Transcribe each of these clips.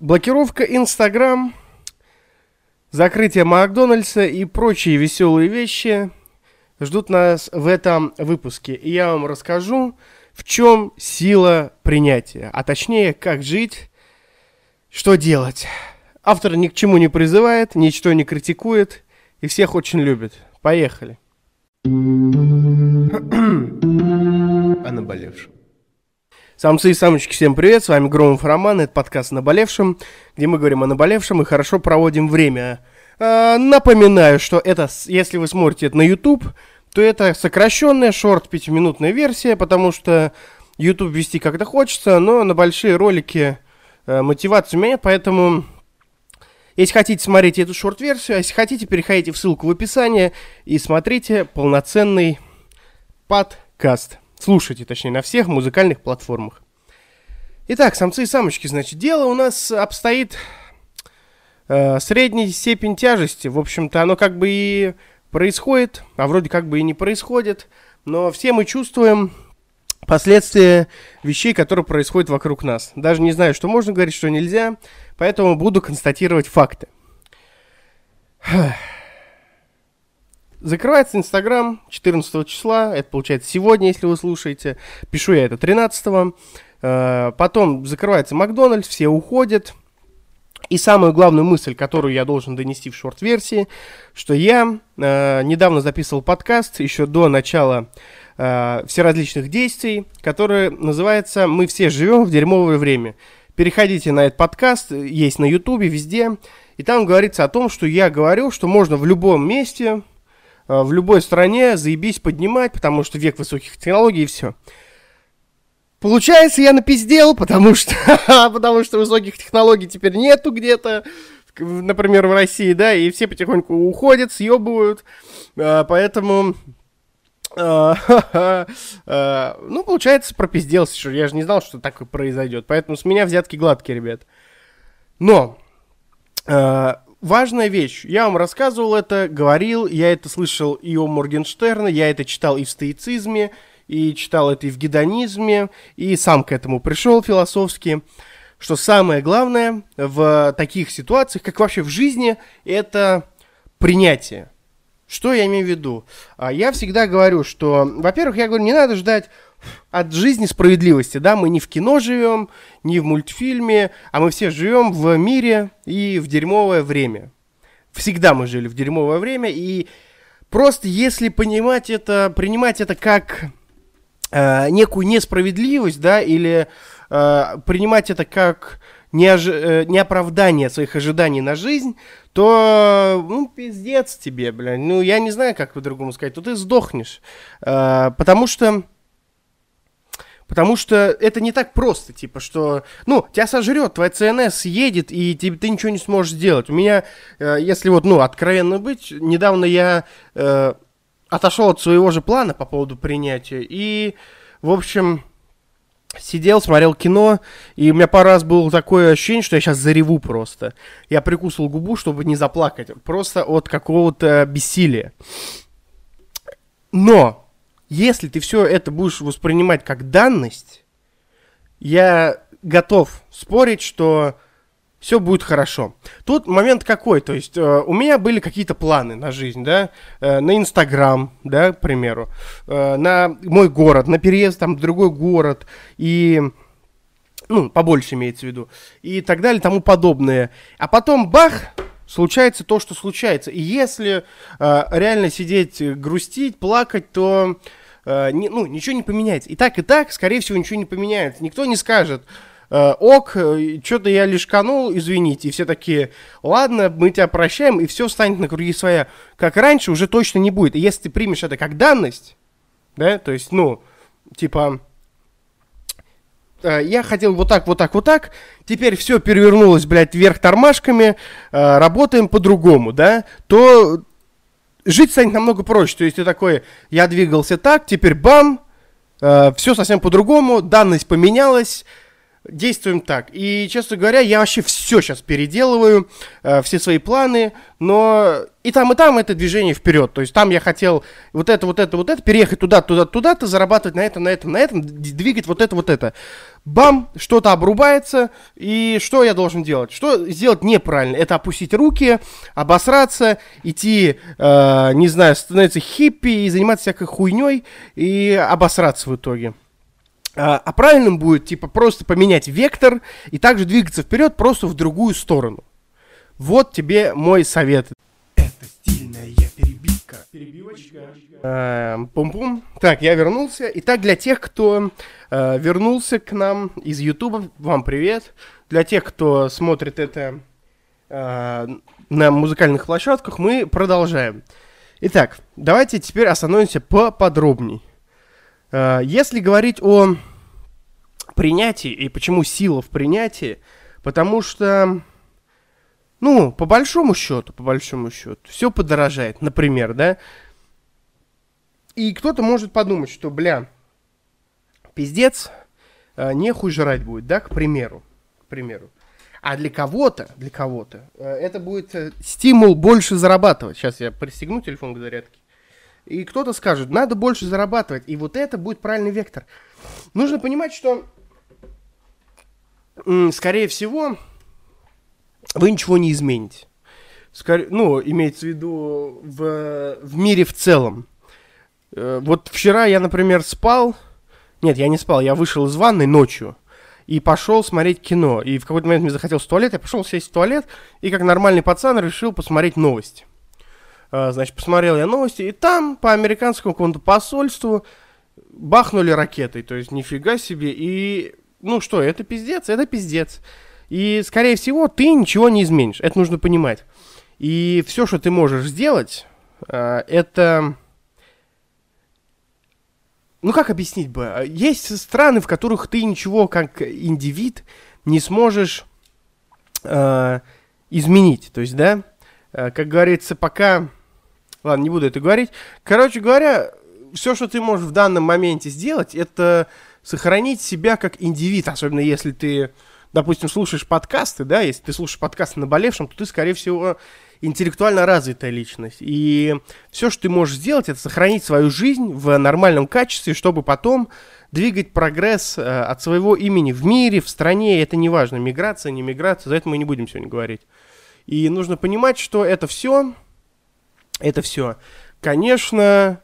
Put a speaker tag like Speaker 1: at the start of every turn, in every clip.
Speaker 1: Блокировка Инстаграм, закрытие Макдональдса и прочие веселые вещи ждут нас в этом выпуске. И я вам расскажу, в чем сила принятия, а точнее, как жить, что делать. Автор ни к чему не призывает, ничто не критикует и всех очень любит. Поехали. О наболевшем. Самцы и самочки, всем привет, с вами Громов Роман, это подкаст о наболевшем, где мы говорим о наболевшем и хорошо проводим время. А, напоминаю, что это, если вы смотрите это на YouTube, то это сокращенная шорт пятиминутная версия, потому что YouTube вести как-то хочется, но на большие ролики э, мотивации у меня нет, поэтому если хотите, смотреть эту шорт-версию, а если хотите, переходите в ссылку в описании и смотрите полноценный подкаст. Слушайте, точнее, на всех музыкальных платформах. Итак, самцы и самочки, значит, дело у нас обстоит э, средней степень тяжести. В общем-то, оно как бы и происходит, а вроде как бы и не происходит. Но все мы чувствуем последствия вещей, которые происходят вокруг нас. Даже не знаю, что можно говорить, что нельзя, поэтому буду констатировать факты. Закрывается Инстаграм 14 числа, это получается сегодня, если вы слушаете. Пишу я это 13 э, Потом закрывается Макдональдс, все уходят. И самую главную мысль, которую я должен донести в шорт-версии, что я э, недавно записывал подкаст еще до начала э, всеразличных действий, который называется «Мы все живем в дерьмовое время». Переходите на этот подкаст, есть на ютубе, везде, и там говорится о том, что я говорю, что можно в любом месте, в любой стране заебись поднимать, потому что век высоких технологий и все. Получается, я напиздел, потому что, потому что высоких технологий теперь нету где-то, например, в России, да, и все потихоньку уходят, съебывают, э, поэтому... Э, ну, получается, пропизделся, что я же не знал, что так произойдет. Поэтому с меня взятки гладкие, ребят. Но важная вещь. Я вам рассказывал это, говорил, я это слышал и о Моргенштерне, я это читал и в стоицизме, и читал это и в гедонизме, и сам к этому пришел философски, что самое главное в таких ситуациях, как вообще в жизни, это принятие. Что я имею в виду? А, я всегда говорю, что, во-первых, я говорю, не надо ждать от жизни справедливости, да, мы не в кино живем, не в мультфильме, а мы все живем в мире и в дерьмовое время. Всегда мы жили в дерьмовое время, и просто если понимать это, принимать это как э, некую несправедливость, да, или э, принимать это как неож... э, неоправдание своих ожиданий на жизнь, то, ну, пиздец тебе, блядь, ну, я не знаю, как по-другому сказать, то ты сдохнешь, э, потому что Потому что это не так просто, типа, что, ну, тебя сожрет, твоя ЦНС едет, и ты, ты ничего не сможешь сделать. У меня, э, если вот, ну, откровенно быть, недавно я э, отошел от своего же плана по поводу принятия, и, в общем, сидел, смотрел кино, и у меня пару раз было такое ощущение, что я сейчас зареву просто. Я прикусывал губу, чтобы не заплакать, просто от какого-то бессилия. Но если ты все это будешь воспринимать как данность, я готов спорить, что все будет хорошо. Тут момент какой, то есть э, у меня были какие-то планы на жизнь, да, э, на Инстаграм, да, к примеру, э, на мой город, на переезд там в другой город и ну, побольше имеется в виду, и так далее, тому подобное. А потом бах, случается то, что случается. И если э, реально сидеть, грустить, плакать, то э, не, ну, ничего не поменяется. И так, и так, скорее всего, ничего не поменяется. Никто не скажет, э, ок, э, что-то я лишканул, извините. И все такие, ладно, мы тебя прощаем, и все станет на круги своя. Как раньше уже точно не будет. И если ты примешь это как данность, да, то есть, ну, типа, я хотел вот так, вот так, вот так, теперь все перевернулось, блядь, вверх тормашками, работаем по-другому, да, то жить станет намного проще. То есть ты такой, я двигался так, теперь бам, э, все совсем по-другому, данность поменялась, действуем так. И, честно говоря, я вообще все сейчас переделываю, э, все свои планы, но и там, и там это движение вперед. То есть там я хотел вот это, вот это, вот это, переехать туда, туда, туда-то, зарабатывать на этом, на этом, на этом, двигать вот это, вот это. Бам, что-то обрубается, и что я должен делать? Что сделать неправильно? Это опустить руки, обосраться, идти, э, не знаю, становиться хиппи и заниматься всякой хуйней и обосраться в итоге. А, а правильным будет, типа, просто поменять вектор и также двигаться вперед просто в другую сторону. Вот тебе мой совет. Это стильная перебивка. Перебивочка. А, пум-пум. Так, я вернулся. Итак, для тех, кто э, вернулся к нам из Ютуба, вам привет. Для тех, кто смотрит это э, на музыкальных площадках, мы продолжаем. Итак, давайте теперь остановимся поподробней. Э, если говорить о принятии и почему сила в принятии, потому что, ну, по большому счету, по большому счету, все подорожает, например, да, и кто-то может подумать, что, бля, пиздец, э, нехуй жрать будет, да, к примеру, к примеру. А для кого-то, для кого-то, э, это будет стимул больше зарабатывать. Сейчас я пристегну телефон к зарядке. И кто-то скажет, надо больше зарабатывать. И вот это будет правильный вектор. Нужно понимать, что, скорее всего, вы ничего не измените. Скорее, ну, имеется в виду в, в мире в целом. Э, вот вчера я, например, спал. Нет, я не спал, я вышел из ванной ночью и пошел смотреть кино. И в какой-то момент мне захотелось в туалет, я пошел сесть в туалет и как нормальный пацан решил посмотреть новости. А, значит, посмотрел я новости, и там по американскому какому-то посольству бахнули ракетой, то есть нифига себе, и, ну что, это пиздец, это пиздец. И, скорее всего, ты ничего не изменишь, это нужно понимать. И все, что ты можешь сделать, а, это... Ну, как объяснить бы? Есть страны, в которых ты ничего как индивид не сможешь э, изменить. То есть, да, как говорится, пока Ладно, не буду это говорить. Короче говоря, все, что ты можешь в данном моменте сделать, это сохранить себя как индивид, особенно если ты, допустим, слушаешь подкасты, да, если ты слушаешь подкасты наболевшим, то ты, скорее всего, интеллектуально развитая личность. И все, что ты можешь сделать, это сохранить свою жизнь в нормальном качестве, чтобы потом двигать прогресс э, от своего имени в мире, в стране, это не важно, миграция, не миграция, за это мы не будем сегодня говорить. И нужно понимать, что это все это все. Конечно,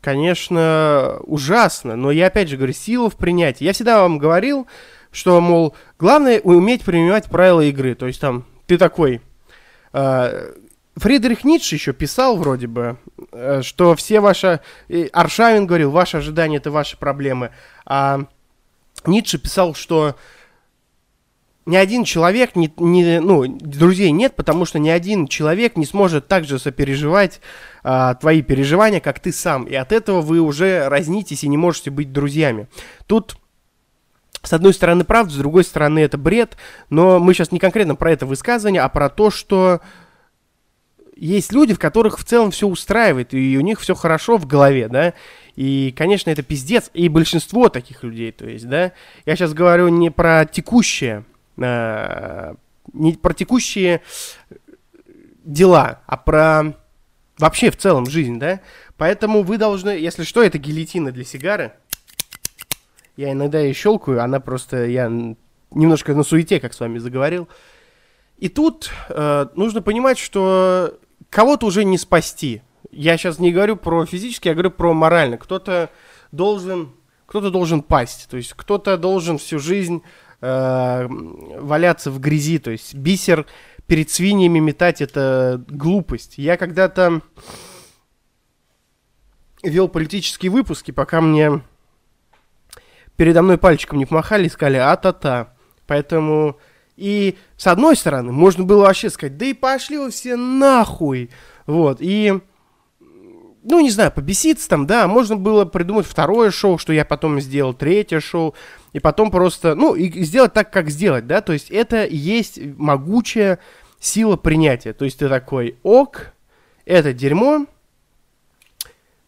Speaker 1: конечно, ужасно, но я опять же говорю, сила в принятии. Я всегда вам говорил, что, мол, главное уметь принимать правила игры. То есть там, ты такой... Э, Фридрих Ницше еще писал вроде бы, э, что все ваши... Аршавин говорил, ваши ожидания это ваши проблемы. А Ницше писал, что ни один человек, ни, ни, ну, друзей нет, потому что ни один человек не сможет так же сопереживать а, твои переживания, как ты сам. И от этого вы уже разнитесь и не можете быть друзьями. Тут с одной стороны правда, с другой стороны это бред, но мы сейчас не конкретно про это высказывание, а про то, что есть люди, в которых в целом все устраивает, и у них все хорошо в голове, да, и, конечно, это пиздец, и большинство таких людей, то есть, да, я сейчас говорю не про текущее, э, не про текущие дела, а про вообще в целом жизнь, да? Поэтому вы должны, если что, это гильотина для сигары. Я иногда ее щелкаю, она просто, я немножко на суете, как с вами заговорил. И тут э, нужно понимать, что кого-то уже не спасти. Я сейчас не говорю про физически, я говорю про морально. Кто-то должен, кто-то должен пасть. То есть кто-то должен всю жизнь э, валяться в грязи. То есть бисер перед свиньями метать это глупость. Я когда-то вел политические выпуски, пока мне передо мной пальчиком не помахали и сказали «а-та-та». Поэтому и с одной стороны можно было вообще сказать «да и пошли вы все нахуй». Вот, и ну, не знаю, побеситься там, да, можно было придумать второе шоу, что я потом сделал, третье шоу, и потом просто, ну, и сделать так, как сделать, да, то есть это есть могучая сила принятия, то есть ты такой, ок, это дерьмо,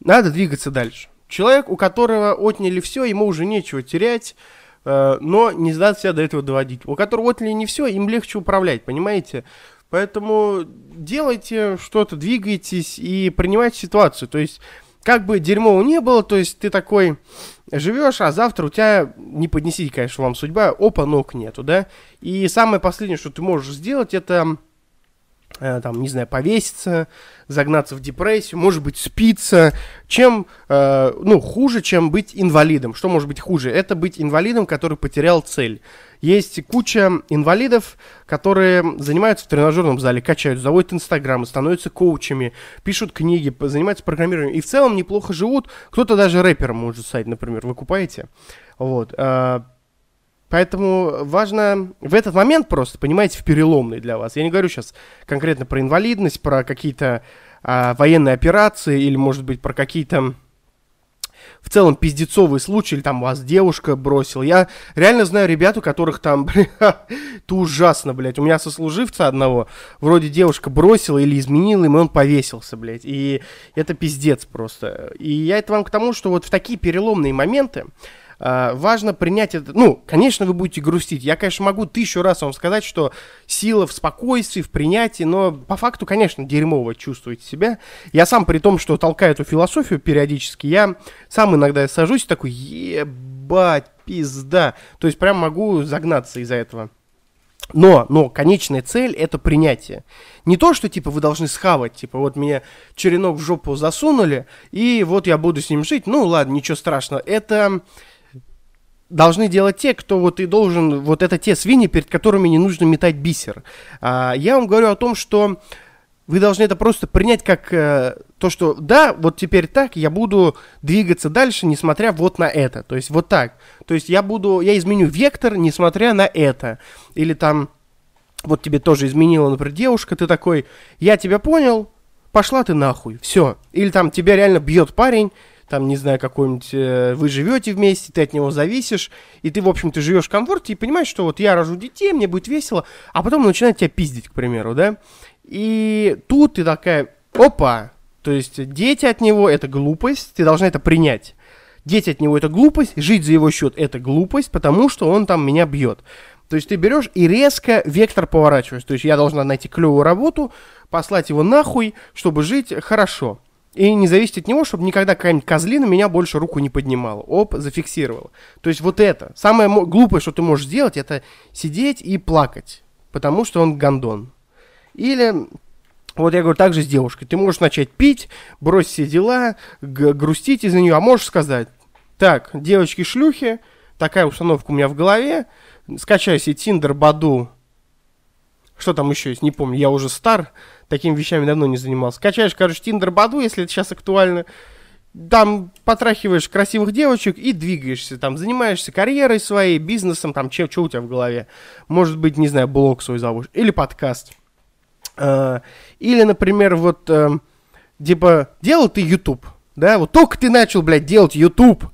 Speaker 1: надо двигаться дальше. Человек, у которого отняли все, ему уже нечего терять, э, но не сдаться себя до этого доводить. У которых вот ли не все, им легче управлять, понимаете? Поэтому делайте что-то, двигайтесь и принимайте ситуацию. То есть, как бы дерьмово не было, то есть ты такой живешь, а завтра у тебя, не поднесите, конечно, вам судьба, опа, ног нету, да? И самое последнее, что ты можешь сделать, это там, не знаю, повеситься, загнаться в депрессию, может быть, спиться, чем, э, ну, хуже, чем быть инвалидом. Что может быть хуже? Это быть инвалидом, который потерял цель. Есть куча инвалидов, которые занимаются в тренажерном зале, качают, заводят инстаграмы, становятся коучами, пишут книги, занимаются программированием и в целом неплохо живут. Кто-то даже рэпером может стать, например, вы купаете. Вот. Э, Поэтому важно в этот момент просто, понимаете, в переломный для вас. Я не говорю сейчас конкретно про инвалидность, про какие-то а, военные операции или, может быть, про какие-то в целом пиздецовые случаи, или там вас девушка бросила. Я реально знаю ребят, у которых там, бля, это ужасно, блядь. У меня сослуживца одного, вроде девушка бросила или изменила им, и он повесился, блядь. И это пиздец просто. И я это вам к тому, что вот в такие переломные моменты, важно принять это. Ну, конечно, вы будете грустить. Я, конечно, могу тысячу раз вам сказать, что сила в спокойствии, в принятии, но по факту, конечно, дерьмово чувствуете себя. Я сам, при том, что толкаю эту философию периодически, я сам иногда сажусь такой, ебать, пизда. То есть прям могу загнаться из-за этого. Но, но конечная цель это принятие. Не то, что типа вы должны схавать, типа вот меня черенок в жопу засунули, и вот я буду с ним жить. Ну ладно, ничего страшного. Это должны делать те, кто вот и должен, вот это те свиньи, перед которыми не нужно метать бисер. А, я вам говорю о том, что вы должны это просто принять как э, то, что да, вот теперь так, я буду двигаться дальше, несмотря вот на это. То есть вот так. То есть я буду, я изменю вектор, несмотря на это. Или там, вот тебе тоже изменила, например, девушка, ты такой, я тебя понял, пошла ты нахуй, все. Или там тебя реально бьет парень, там, не знаю, какой-нибудь, э, вы живете вместе, ты от него зависишь, и ты, в общем, ты живешь в комфорте и понимаешь, что вот я рожу детей, мне будет весело, а потом начинает тебя пиздить, к примеру, да? И тут ты такая, опа, то есть дети от него это глупость, ты должна это принять. Дети от него это глупость, жить за его счет это глупость, потому что он там меня бьет. То есть ты берешь и резко вектор поворачиваешь. То есть я должна найти клевую работу, послать его нахуй, чтобы жить хорошо. И не зависеть от него, чтобы никогда какая-нибудь козлина меня больше руку не поднимала. Оп, зафиксировала. То есть вот это. Самое глупое, что ты можешь сделать, это сидеть и плакать. Потому что он гондон. Или вот я говорю, так же с девушкой. Ты можешь начать пить, бросить все дела, грустить из-за нее, а можешь сказать, так, девочки-шлюхи, такая установка у меня в голове, скачай себе Тиндер, Баду, что там еще есть, не помню, я уже стар, такими вещами давно не занимался. Качаешь, короче, Тиндер Баду, если это сейчас актуально. Там потрахиваешь красивых девочек и двигаешься. Там занимаешься карьерой своей, бизнесом, там что у тебя в голове. Может быть, не знаю, блог свой заводишь. Или подкаст. А, или, например, вот, э, типа, делал ты YouTube, да, вот только ты начал, блядь, делать YouTube,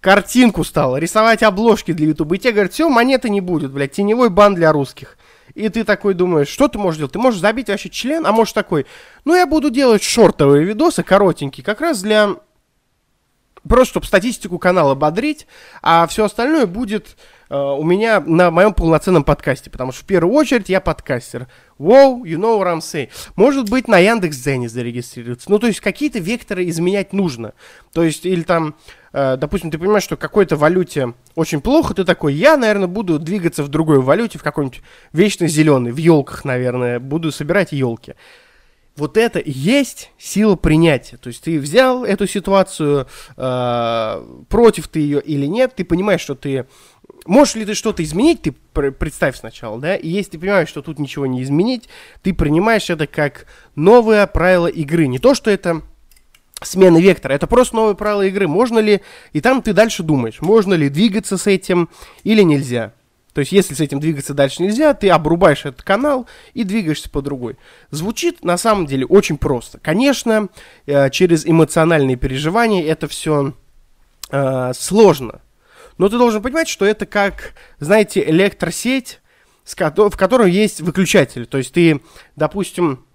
Speaker 1: картинку стал, рисовать обложки для YouTube, и тебе говорят, все, монеты не будет, блядь, теневой бан для русских. И ты такой думаешь, что ты можешь делать? Ты можешь забить вообще член, а можешь такой, ну я буду делать шортовые видосы, коротенькие, как раз для... Просто, чтобы статистику канала бодрить, а все остальное будет э, у меня на моем полноценном подкасте, потому что в первую очередь я подкастер. Wow, you know what I'm saying. Может быть, на Яндекс.Дзене зарегистрироваться. Ну, то есть, какие-то векторы изменять нужно. То есть, или там, э, допустим, ты понимаешь, что какой-то валюте очень плохо, ты такой, я, наверное, буду двигаться в другой валюте, в какой-нибудь вечно зеленый, в елках, наверное, буду собирать елки. Вот это есть сила принятия. То есть ты взял эту ситуацию, э, против ты ее или нет, ты понимаешь, что ты Можешь ли ты что-то изменить, ты представь сначала, да, и если ты понимаешь, что тут ничего не изменить, ты принимаешь это как новое правило игры. Не то, что это смена вектора, это просто новые правила игры. Можно ли, и там ты дальше думаешь, можно ли двигаться с этим или нельзя. То есть, если с этим двигаться дальше нельзя, ты обрубаешь этот канал и двигаешься по другой. Звучит на самом деле очень просто. Конечно, э, через эмоциональные переживания это все э, сложно. Но ты должен понимать, что это как, знаете, электросеть, в которой есть выключатель. То есть ты, допустим,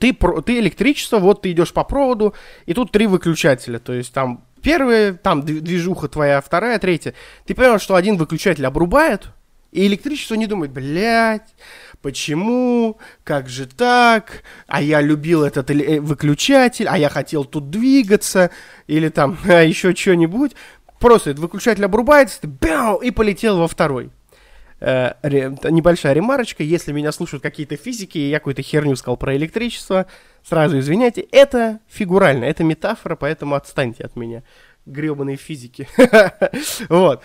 Speaker 1: ты, ты электричество, вот ты идешь по проводу, и тут три выключателя. То есть там первая, там движуха твоя, вторая, третья. Ты понял, что один выключатель обрубает, и электричество не думает, блядь, почему, как же так, а я любил этот э, выключатель, а я хотел тут двигаться, или там а еще что-нибудь. Просто этот выключатель обрубается, ты, бяу, и полетел во второй. Э, ре, небольшая ремарочка, если меня слушают какие-то физики, и я какую-то херню сказал про электричество, сразу извиняйте, это фигурально, это метафора, поэтому отстаньте от меня, гребаные физики. Вот.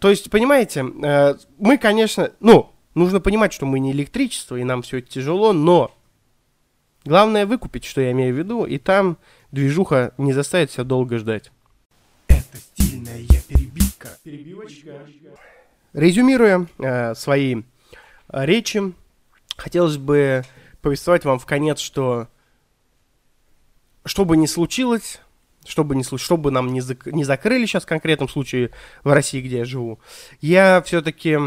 Speaker 1: То есть, понимаете, э, мы, конечно, ну, нужно понимать, что мы не электричество, и нам все это тяжело, но главное выкупить, что я имею в виду, и там движуха не заставит себя долго ждать. Это стильная перебивка. Перебивочка. Резюмируя э, свои э, речи, хотелось бы повествовать вам в конец, что что бы ни случилось, что бы ни что бы нам не, зак- не закрыли сейчас в конкретном случае в России, где я живу, я все-таки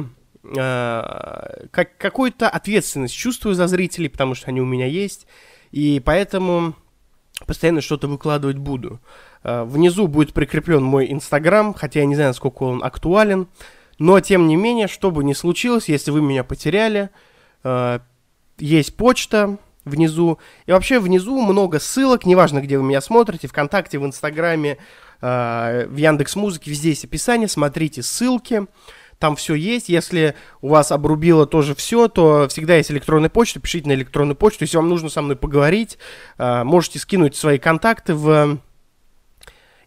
Speaker 1: э, как, какую-то ответственность чувствую за зрителей, потому что они у меня есть, и поэтому постоянно что-то выкладывать буду. Э, внизу будет прикреплен мой инстаграм, хотя я не знаю, насколько он актуален. Но, тем не менее, что бы ни случилось, если вы меня потеряли, э, есть почта внизу. И вообще внизу много ссылок, неважно, где вы меня смотрите, ВКонтакте, в Инстаграме, э, в Яндекс Музыке, везде есть описание, смотрите ссылки. Там все есть. Если у вас обрубило тоже все, то всегда есть электронная почта. Пишите на электронную почту. Если вам нужно со мной поговорить, э, можете скинуть свои контакты в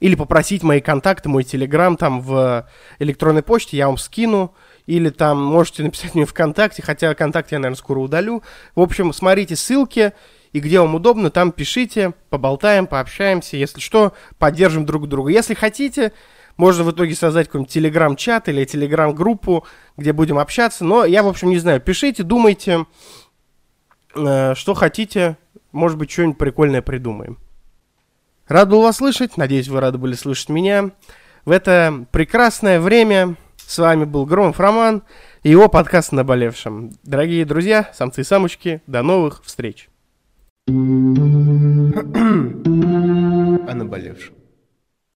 Speaker 1: или попросить мои контакты, мой телеграм там в электронной почте, я вам скину. Или там можете написать мне ВКонтакте, хотя контакт я, наверное, скоро удалю. В общем, смотрите ссылки, и где вам удобно, там пишите, поболтаем, пообщаемся. Если что, поддержим друг друга. Если хотите, можно в итоге создать какой-нибудь телеграм-чат или телеграм-группу, где будем общаться. Но я, в общем, не знаю. Пишите, думайте, э, что хотите. Может быть, что-нибудь прикольное придумаем. Рад был вас слышать, надеюсь, вы рады были слышать меня. В это прекрасное время с вами был Громов Роман и его подкаст «Наболевшем». Дорогие друзья, самцы и самочки, до новых встреч. О наболевшем.